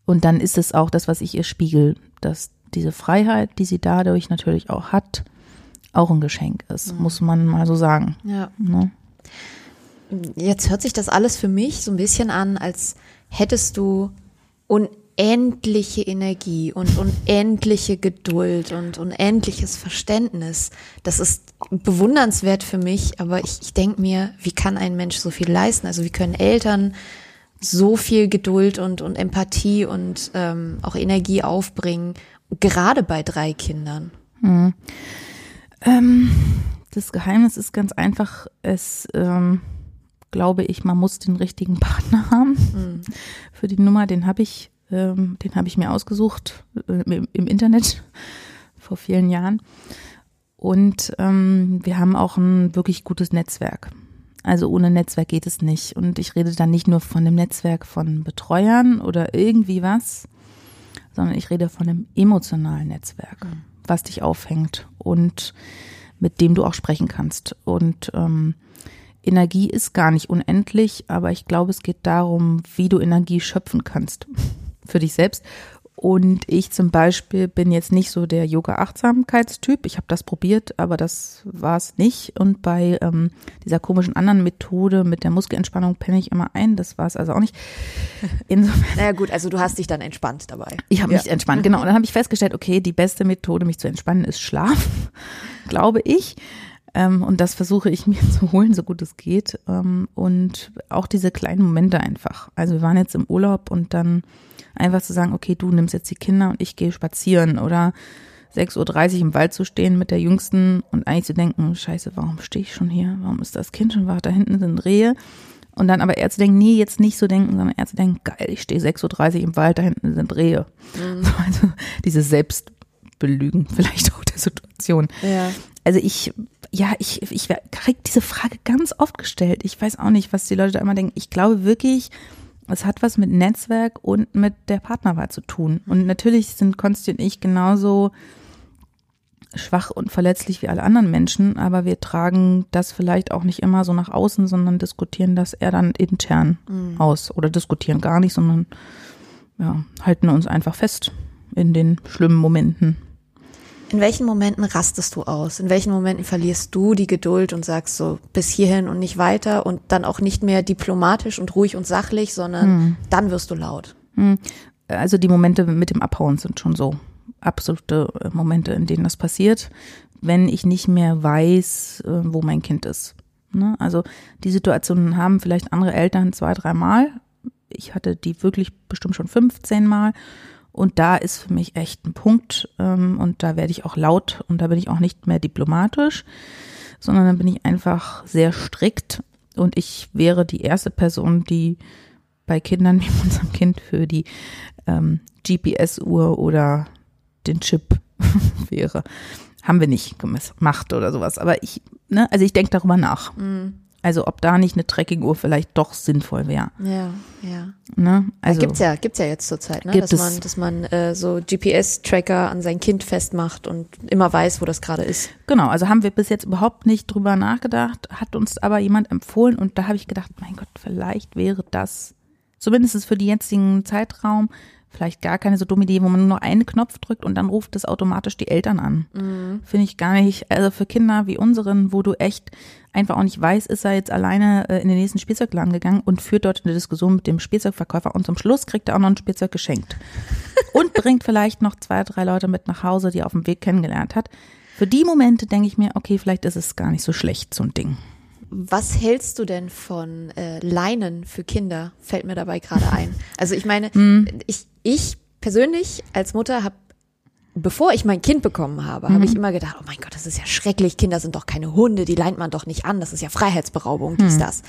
[SPEAKER 4] Und dann ist es auch das, was ich ihr spiegel, dass diese Freiheit, die sie dadurch natürlich auch hat, auch ein Geschenk ist, mhm. muss man mal so sagen.
[SPEAKER 3] Ja. Ne? Jetzt hört sich das alles für mich so ein bisschen an, als hättest du unendliche Energie und unendliche Geduld und unendliches Verständnis. Das ist bewundernswert für mich, aber ich, ich denke mir, wie kann ein Mensch so viel leisten? Also wie können Eltern so viel Geduld und, und Empathie und ähm, auch Energie aufbringen, gerade bei drei Kindern? Hm.
[SPEAKER 4] Ähm, das Geheimnis ist ganz einfach, es ähm glaube ich, man muss den richtigen Partner [laughs] haben mhm. für die Nummer. Den habe ich, ähm, den habe ich mir ausgesucht äh, im, im, Internet [laughs] vor vielen Jahren. Und ähm, wir haben auch ein wirklich gutes Netzwerk. Also ohne Netzwerk geht es nicht. Und ich rede dann nicht nur von dem Netzwerk von Betreuern oder irgendwie was, sondern ich rede von einem emotionalen Netzwerk, mhm. was dich aufhängt und mit dem du auch sprechen kannst. Und ähm, Energie ist gar nicht unendlich, aber ich glaube, es geht darum, wie du Energie schöpfen kannst [laughs] für dich selbst. Und ich zum Beispiel bin jetzt nicht so der Yoga-Achtsamkeitstyp. Ich habe das probiert, aber das war es nicht. Und bei ähm, dieser komischen anderen Methode mit der Muskelentspannung penne ich immer ein. Das war es also auch nicht. [laughs]
[SPEAKER 3] Insofern. Naja gut, also du hast dich dann entspannt dabei.
[SPEAKER 4] Ich habe ja. mich entspannt, genau. Und dann habe ich festgestellt, okay, die beste Methode, mich zu entspannen, ist Schlaf, [laughs] glaube ich. Ähm, und das versuche ich [laughs] mir zu holen, so gut es geht. Ähm, und auch diese kleinen Momente einfach. Also wir waren jetzt im Urlaub und dann einfach zu sagen, okay, du nimmst jetzt die Kinder und ich gehe spazieren oder 6.30 Uhr im Wald zu stehen mit der Jüngsten und eigentlich zu denken, scheiße, warum stehe ich schon hier? Warum ist das Kind schon wach? Da hinten sind Rehe. Und dann aber eher zu denken, nee, jetzt nicht so denken, sondern eher zu denken, geil, ich stehe 6.30 Uhr im Wald, da hinten sind Rehe. Mhm. Also diese Selbstbelügen [laughs] vielleicht auch der Situation. Ja. Also ich ja, ich, ich kriege diese Frage ganz oft gestellt. Ich weiß auch nicht, was die Leute da immer denken. Ich glaube wirklich, es hat was mit Netzwerk und mit der Partnerwahl zu tun. Und natürlich sind Konsti und ich genauso schwach und verletzlich wie alle anderen Menschen, aber wir tragen das vielleicht auch nicht immer so nach außen, sondern diskutieren das eher dann intern mhm. aus oder diskutieren gar nicht, sondern ja, halten uns einfach fest in den schlimmen Momenten.
[SPEAKER 3] In welchen Momenten rastest du aus? In welchen Momenten verlierst du die Geduld und sagst so bis hierhin und nicht weiter und dann auch nicht mehr diplomatisch und ruhig und sachlich, sondern hm. dann wirst du laut? Hm.
[SPEAKER 4] Also die Momente mit dem Abhauen sind schon so absolute äh, Momente, in denen das passiert, wenn ich nicht mehr weiß, äh, wo mein Kind ist. Ne? Also die Situationen haben vielleicht andere Eltern zwei, dreimal. Ich hatte die wirklich bestimmt schon 15 Mal. Und da ist für mich echt ein Punkt. Ähm, und da werde ich auch laut und da bin ich auch nicht mehr diplomatisch, sondern dann bin ich einfach sehr strikt. Und ich wäre die erste Person, die bei Kindern [laughs] wie unserem Kind für die ähm, GPS-Uhr oder den Chip [laughs] wäre. Haben wir nicht gemacht oder sowas. Aber ich, ne, also ich denke darüber nach.
[SPEAKER 3] Mhm.
[SPEAKER 4] Also ob da nicht eine Tracking-Uhr vielleicht doch sinnvoll wäre.
[SPEAKER 3] Ja, ja.
[SPEAKER 4] Ne? Also,
[SPEAKER 3] Also, gibt's ja, gibt's ja jetzt zurzeit, ne?
[SPEAKER 4] Gibt
[SPEAKER 3] dass
[SPEAKER 4] es.
[SPEAKER 3] man, dass man äh, so GPS-Tracker an sein Kind festmacht und immer weiß, wo das gerade ist.
[SPEAKER 4] Genau, also haben wir bis jetzt überhaupt nicht drüber nachgedacht, hat uns aber jemand empfohlen und da habe ich gedacht, mein Gott, vielleicht wäre das zumindest für den jetzigen Zeitraum vielleicht gar keine so dumme Idee, wo man nur noch einen Knopf drückt und dann ruft es automatisch die Eltern an. Finde ich gar nicht, also für Kinder wie unseren, wo du echt einfach auch nicht weißt, ist er jetzt alleine äh, in den nächsten Spielzeugladen gegangen und führt dort eine Diskussion mit dem Spielzeugverkäufer und zum Schluss kriegt er auch noch ein Spielzeug geschenkt. [laughs] und bringt vielleicht noch zwei, drei Leute mit nach Hause, die er auf dem Weg kennengelernt hat. Für die Momente denke ich mir, okay, vielleicht ist es gar nicht so schlecht, so ein Ding.
[SPEAKER 3] Was hältst du denn von äh, Leinen für Kinder? Fällt mir dabei gerade ein. Also ich meine,
[SPEAKER 4] Hm.
[SPEAKER 3] ich, ich persönlich als Mutter habe, bevor ich mein Kind bekommen habe, habe ich
[SPEAKER 4] Mhm.
[SPEAKER 3] immer gedacht, oh mein Gott, das ist ja schrecklich. Kinder sind doch keine Hunde, die leint man doch nicht an. Das ist ja Freiheitsberaubung,
[SPEAKER 4] Mhm.
[SPEAKER 3] dies, das.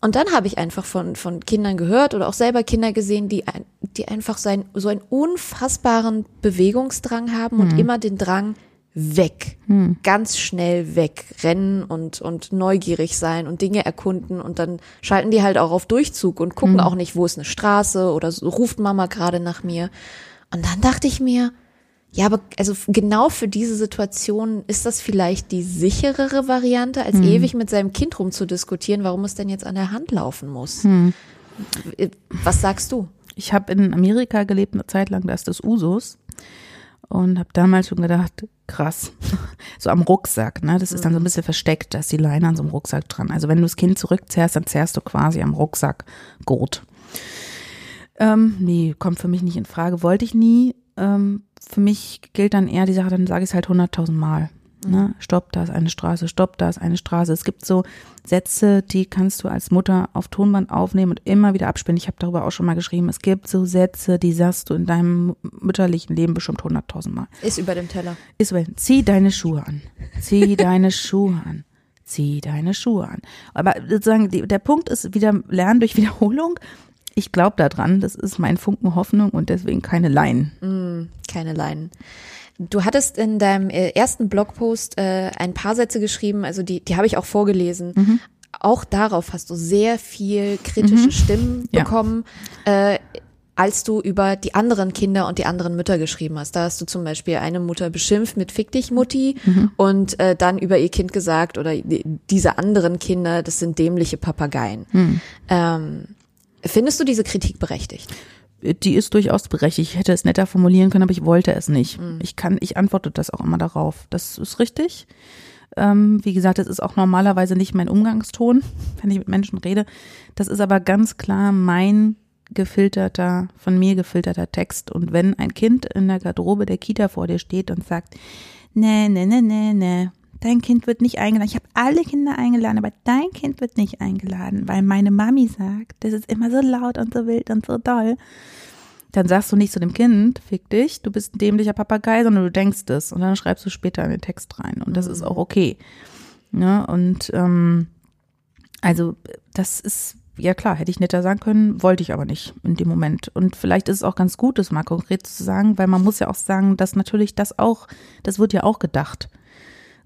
[SPEAKER 3] Und dann habe ich einfach von, von Kindern gehört oder auch selber Kinder gesehen, die, ein, die einfach so, ein, so einen unfassbaren Bewegungsdrang haben und immer den Drang weg, ganz schnell weg, rennen und, und neugierig sein und Dinge erkunden und dann schalten die halt auch auf Durchzug und gucken auch nicht, wo ist eine Straße oder so, ruft Mama gerade nach mir. Und dann dachte ich mir, ja, aber also genau für diese Situation ist das vielleicht die sicherere Variante, als ewig mit seinem Kind rumzudiskutieren, warum es denn jetzt an der Hand laufen muss. Was sagst du?
[SPEAKER 4] Ich habe in Amerika gelebt eine Zeit lang, da ist das Usus. Und habe damals schon gedacht, krass, [laughs] so am Rucksack, ne? Das ist dann so ein bisschen versteckt, da ist die Leine an so einem Rucksack dran. Also wenn du das Kind zurückzerrst, dann zerrst du quasi am Rucksackgurt. Ähm, nee, kommt für mich nicht in Frage, wollte ich nie. Ähm, für mich gilt dann eher die Sache, dann sage ich es halt hunderttausend Mal. Ne? Stopp, da ist eine Straße, stopp, da ist eine Straße. Es gibt so Sätze, die kannst du als Mutter auf Tonband aufnehmen und immer wieder abspielen. Ich habe darüber auch schon mal geschrieben. Es gibt so Sätze, die sagst du in deinem mütterlichen Leben bestimmt hunderttausend Mal.
[SPEAKER 3] Ist über dem Teller.
[SPEAKER 4] Isabel, zieh deine Schuhe an. Zieh [laughs] deine Schuhe an. Zieh deine Schuhe an. Aber sozusagen, der Punkt ist wieder Lernen durch Wiederholung. Ich glaube daran, das ist mein Funken Hoffnung und deswegen keine Laien.
[SPEAKER 3] Keine Leinen. Du hattest in deinem äh, ersten Blogpost äh, ein paar Sätze geschrieben, also die, die habe ich auch vorgelesen. Auch darauf hast du sehr viel kritische Stimmen
[SPEAKER 4] Ja.
[SPEAKER 3] bekommen, äh, als du über die anderen Kinder und die anderen Mütter geschrieben hast. Da hast du zum Beispiel eine Mutter beschimpft mit Fick dich, Mutti, und äh, dann über ihr Kind gesagt oder die- diese anderen Kinder, das sind dämliche Papageien. Ähm, findest du diese Kritik berechtigt?
[SPEAKER 4] Die ist durchaus berechtigt. Ich hätte es netter formulieren können, aber ich wollte es nicht. Ich kann, ich antworte das auch immer darauf. Das ist richtig. Ähm, wie gesagt, das ist auch normalerweise nicht mein Umgangston, [laughs] wenn ich mit Menschen rede. Das ist aber ganz klar mein gefilterter, von mir gefilterter Text. Und wenn ein Kind in der Garderobe der Kita vor dir steht und sagt, nee, nee, nee, nee, nee, dein Kind wird nicht eingeladen. Ich habe alle Kinder eingeladen, aber dein Kind wird nicht eingeladen, weil meine Mami sagt, das ist immer so laut und so wild und so doll. Dann sagst du nicht zu dem Kind, fick dich, du bist ein dämlicher Papagei, sondern du denkst es. Und dann schreibst du später in den Text rein. Und das ist auch okay. Ne? Und ähm, also das ist, ja klar, hätte ich netter sagen können, wollte ich aber nicht in dem Moment. Und vielleicht ist es auch ganz gut, das mal konkret zu sagen, weil man muss ja auch sagen, dass natürlich das auch, das wird ja auch gedacht.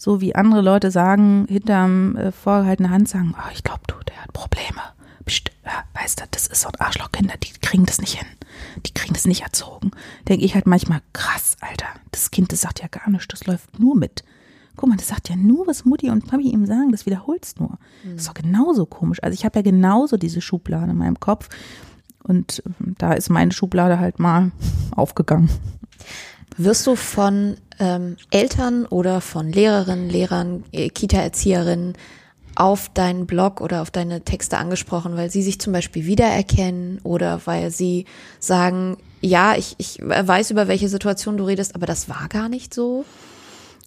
[SPEAKER 4] So wie andere Leute sagen, hinterm äh, vorgehaltene Hand sagen, oh, ich glaube du, der hat Probleme. Psst, ja, weißt du, das ist so ein Arschlochkinder, die kriegen das nicht hin. Die kriegen das nicht erzogen. Denke ich halt manchmal, krass, Alter, das Kind, das sagt ja gar nichts, das läuft nur mit. Guck mal, das sagt ja nur, was Mutti und Papi ihm sagen, das wiederholt's nur. Das ist doch genauso komisch. Also ich habe ja genauso diese Schublade in meinem Kopf. Und ähm, da ist meine Schublade halt mal aufgegangen.
[SPEAKER 3] Wirst du von ähm, Eltern oder von Lehrerinnen, Lehrern, äh, Kita-Erzieherinnen auf deinen Blog oder auf deine Texte angesprochen, weil sie sich zum Beispiel wiedererkennen oder weil sie sagen, ja, ich, ich weiß, über welche Situation du redest, aber das war gar nicht so?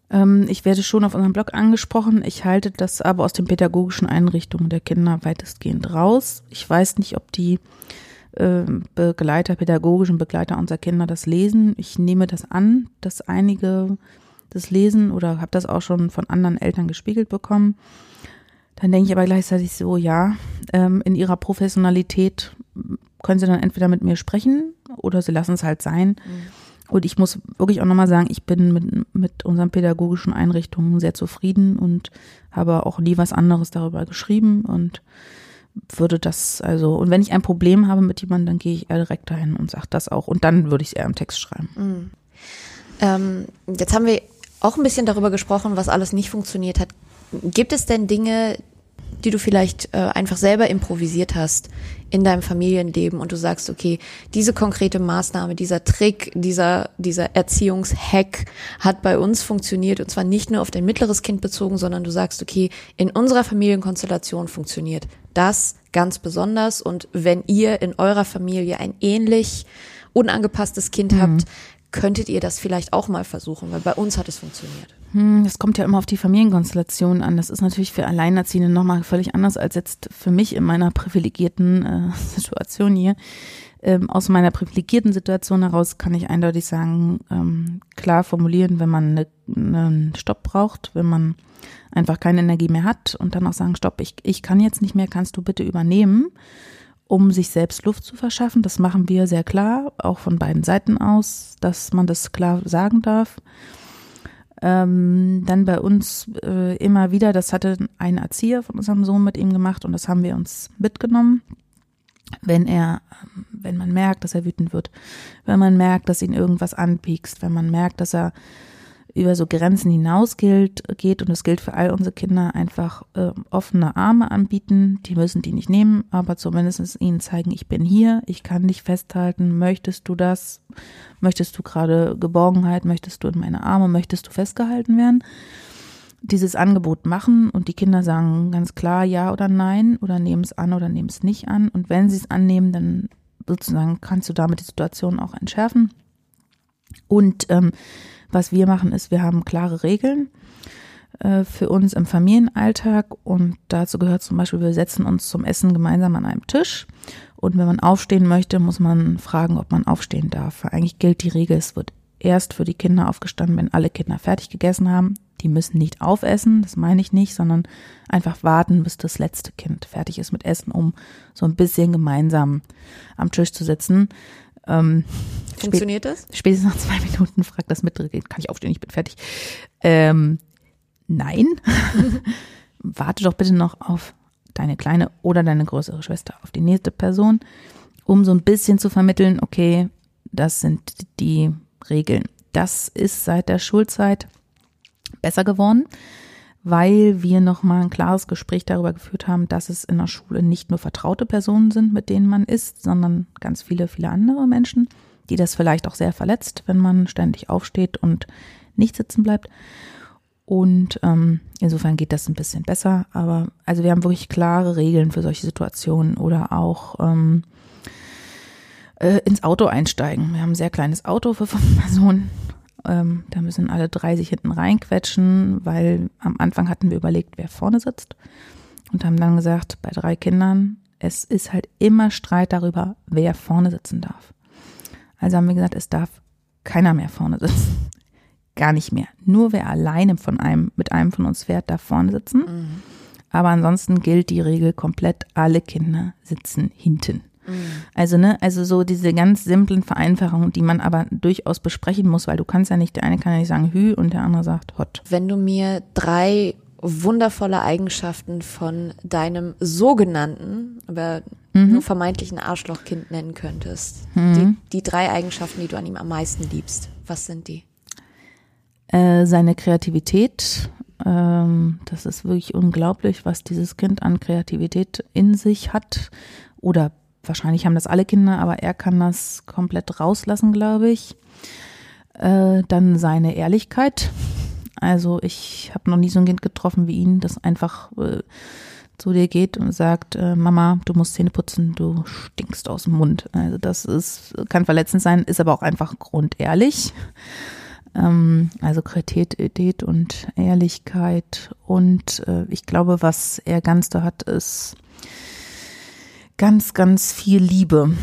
[SPEAKER 4] Ähm, ich werde schon auf unserem Blog angesprochen. Ich halte das aber aus den pädagogischen Einrichtungen der Kinder weitestgehend raus. Ich weiß nicht, ob die Begleiter, pädagogischen Begleiter unserer Kinder das lesen. Ich nehme das an, dass einige das lesen oder habe das auch schon von anderen Eltern gespiegelt bekommen. Dann denke ich aber gleichzeitig so, ja, ähm, in ihrer Professionalität können sie dann entweder mit mir sprechen oder sie lassen es halt sein. Mhm. Und ich muss wirklich auch nochmal sagen, ich bin mit, mit unseren pädagogischen Einrichtungen sehr zufrieden und habe auch nie was anderes darüber geschrieben und würde das, also, und wenn ich ein Problem habe mit jemandem, dann gehe ich eher direkt dahin und sage das auch. Und dann würde ich es eher im Text schreiben. Mhm.
[SPEAKER 3] Ähm, jetzt haben wir auch ein bisschen darüber gesprochen, was alles nicht funktioniert hat. Gibt es denn Dinge, die du vielleicht äh, einfach selber improvisiert hast in deinem Familienleben und du sagst, okay, diese konkrete Maßnahme, dieser Trick, dieser, dieser Erziehungshack hat bei uns funktioniert und zwar nicht nur auf dein mittleres Kind bezogen, sondern du sagst, okay, in unserer Familienkonstellation funktioniert das ganz besonders und wenn ihr in eurer Familie ein ähnlich unangepasstes Kind mhm. habt, könntet ihr das vielleicht auch mal versuchen, weil bei uns hat es funktioniert.
[SPEAKER 4] Hm, das kommt ja immer auf die Familienkonstellation an. Das ist natürlich für Alleinerziehende nochmal völlig anders als jetzt für mich in meiner privilegierten äh, [laughs] Situation hier. Ähm, aus meiner privilegierten Situation heraus kann ich eindeutig sagen, ähm, klar formulieren, wenn man ne, einen Stopp braucht, wenn man einfach keine Energie mehr hat und dann auch sagen, stopp, ich, ich kann jetzt nicht mehr, kannst du bitte übernehmen um sich selbst Luft zu verschaffen. Das machen wir sehr klar, auch von beiden Seiten aus, dass man das klar sagen darf. Ähm, dann bei uns äh, immer wieder, das hatte ein Erzieher von unserem Sohn mit ihm gemacht und das haben wir uns mitgenommen. Wenn er, wenn man merkt, dass er wütend wird, wenn man merkt, dass ihn irgendwas anpiekst, wenn man merkt, dass er über so Grenzen hinaus gilt, geht und es gilt für all unsere Kinder einfach äh, offene Arme anbieten. Die müssen die nicht nehmen, aber zumindest ihnen zeigen, ich bin hier, ich kann dich festhalten. Möchtest du das? Möchtest du gerade Geborgenheit? Möchtest du in meine Arme? Möchtest du festgehalten werden? Dieses Angebot machen und die Kinder sagen ganz klar ja oder nein oder nehmen es an oder nehmen es nicht an. Und wenn sie es annehmen, dann sozusagen kannst du damit die Situation auch entschärfen. Und ähm, was wir machen ist, wir haben klare Regeln äh, für uns im Familienalltag und dazu gehört zum Beispiel, wir setzen uns zum Essen gemeinsam an einem Tisch und wenn man aufstehen möchte, muss man fragen, ob man aufstehen darf. Eigentlich gilt die Regel, es wird erst für die Kinder aufgestanden, wenn alle Kinder fertig gegessen haben. Die müssen nicht aufessen, das meine ich nicht, sondern einfach warten, bis das letzte Kind fertig ist mit Essen, um so ein bisschen gemeinsam am Tisch zu sitzen.
[SPEAKER 3] Ähm, Funktioniert das?
[SPEAKER 4] Spätestens nach zwei Minuten fragt das mit, kann ich aufstehen, ich bin fertig. Ähm, nein. [laughs] Warte doch bitte noch auf deine kleine oder deine größere Schwester, auf die nächste Person, um so ein bisschen zu vermitteln, okay, das sind die Regeln. Das ist seit der Schulzeit besser geworden weil wir nochmal ein klares Gespräch darüber geführt haben, dass es in der Schule nicht nur vertraute Personen sind, mit denen man ist, sondern ganz viele, viele andere Menschen, die das vielleicht auch sehr verletzt, wenn man ständig aufsteht und nicht sitzen bleibt. Und ähm, insofern geht das ein bisschen besser. Aber also wir haben wirklich klare Regeln für solche Situationen oder auch ähm, äh, ins Auto einsteigen. Wir haben ein sehr kleines Auto für fünf [laughs] Personen ähm, da müssen alle drei sich hinten reinquetschen, weil am Anfang hatten wir überlegt, wer vorne sitzt und haben dann gesagt, bei drei Kindern, es ist halt immer Streit darüber, wer vorne sitzen darf. Also haben wir gesagt, es darf keiner mehr vorne sitzen. [laughs] Gar nicht mehr. Nur wer alleine von einem, mit einem von uns fährt, darf vorne sitzen. Mhm. Aber ansonsten gilt die Regel komplett, alle Kinder sitzen hinten. Also, ne, also so diese ganz simplen Vereinfachungen, die man aber durchaus besprechen muss, weil du kannst ja nicht, der eine kann ja nicht sagen Hü und der andere sagt Hot.
[SPEAKER 3] Wenn du mir drei wundervolle Eigenschaften von deinem sogenannten, aber mhm. nur vermeintlichen Arschlochkind nennen könntest. Mhm. Die, die, drei Eigenschaften, die du an ihm am meisten liebst. Was sind die?
[SPEAKER 4] Äh, seine Kreativität. Ähm, das ist wirklich unglaublich, was dieses Kind an Kreativität in sich hat oder wahrscheinlich haben das alle Kinder, aber er kann das komplett rauslassen, glaube ich. Äh, dann seine Ehrlichkeit. Also ich habe noch nie so ein Kind getroffen wie ihn, das einfach äh, zu dir geht und sagt, äh, Mama, du musst Zähne putzen, du stinkst aus dem Mund. Also das ist, kann verletzend sein, ist aber auch einfach grundehrlich. Ähm, also Kreativität und Ehrlichkeit. Und äh, ich glaube, was er ganz da hat, ist ganz, ganz viel Liebe.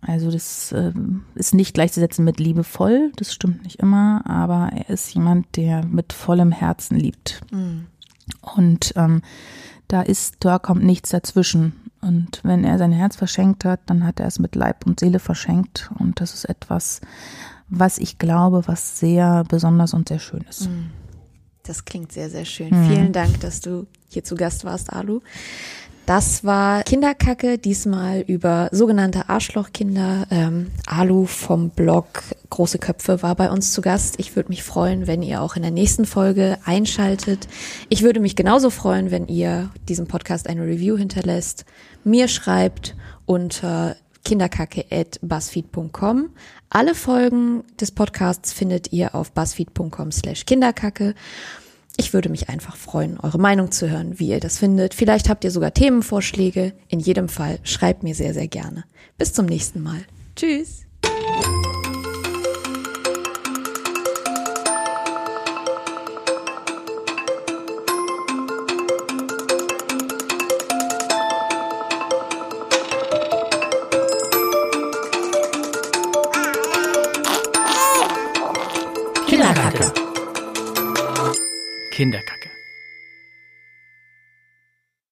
[SPEAKER 4] Also das äh, ist nicht gleichzusetzen mit liebevoll, das stimmt nicht immer, aber er ist jemand, der mit vollem Herzen liebt. Mhm. Und ähm, da ist, da kommt nichts dazwischen. Und wenn er sein Herz verschenkt hat, dann hat er es mit Leib und Seele verschenkt. Und das ist etwas, was ich glaube, was sehr besonders und sehr schön ist. Mhm.
[SPEAKER 3] Das klingt sehr, sehr schön. Mhm. Vielen Dank, dass du hier zu Gast warst, Alu. Das war Kinderkacke, diesmal über sogenannte Arschlochkinder. Ähm, Alu vom Blog Große Köpfe war bei uns zu Gast. Ich würde mich freuen, wenn ihr auch in der nächsten Folge einschaltet. Ich würde mich genauso freuen, wenn ihr diesem Podcast eine Review hinterlässt, mir schreibt unter kinderkacke.buzzfeed.com. Alle Folgen des Podcasts findet ihr auf buzzfeed.com slash kinderkacke. Ich würde mich einfach freuen, eure Meinung zu hören, wie ihr das findet. Vielleicht habt ihr sogar Themenvorschläge. In jedem Fall schreibt mir sehr, sehr gerne. Bis zum nächsten Mal. Tschüss.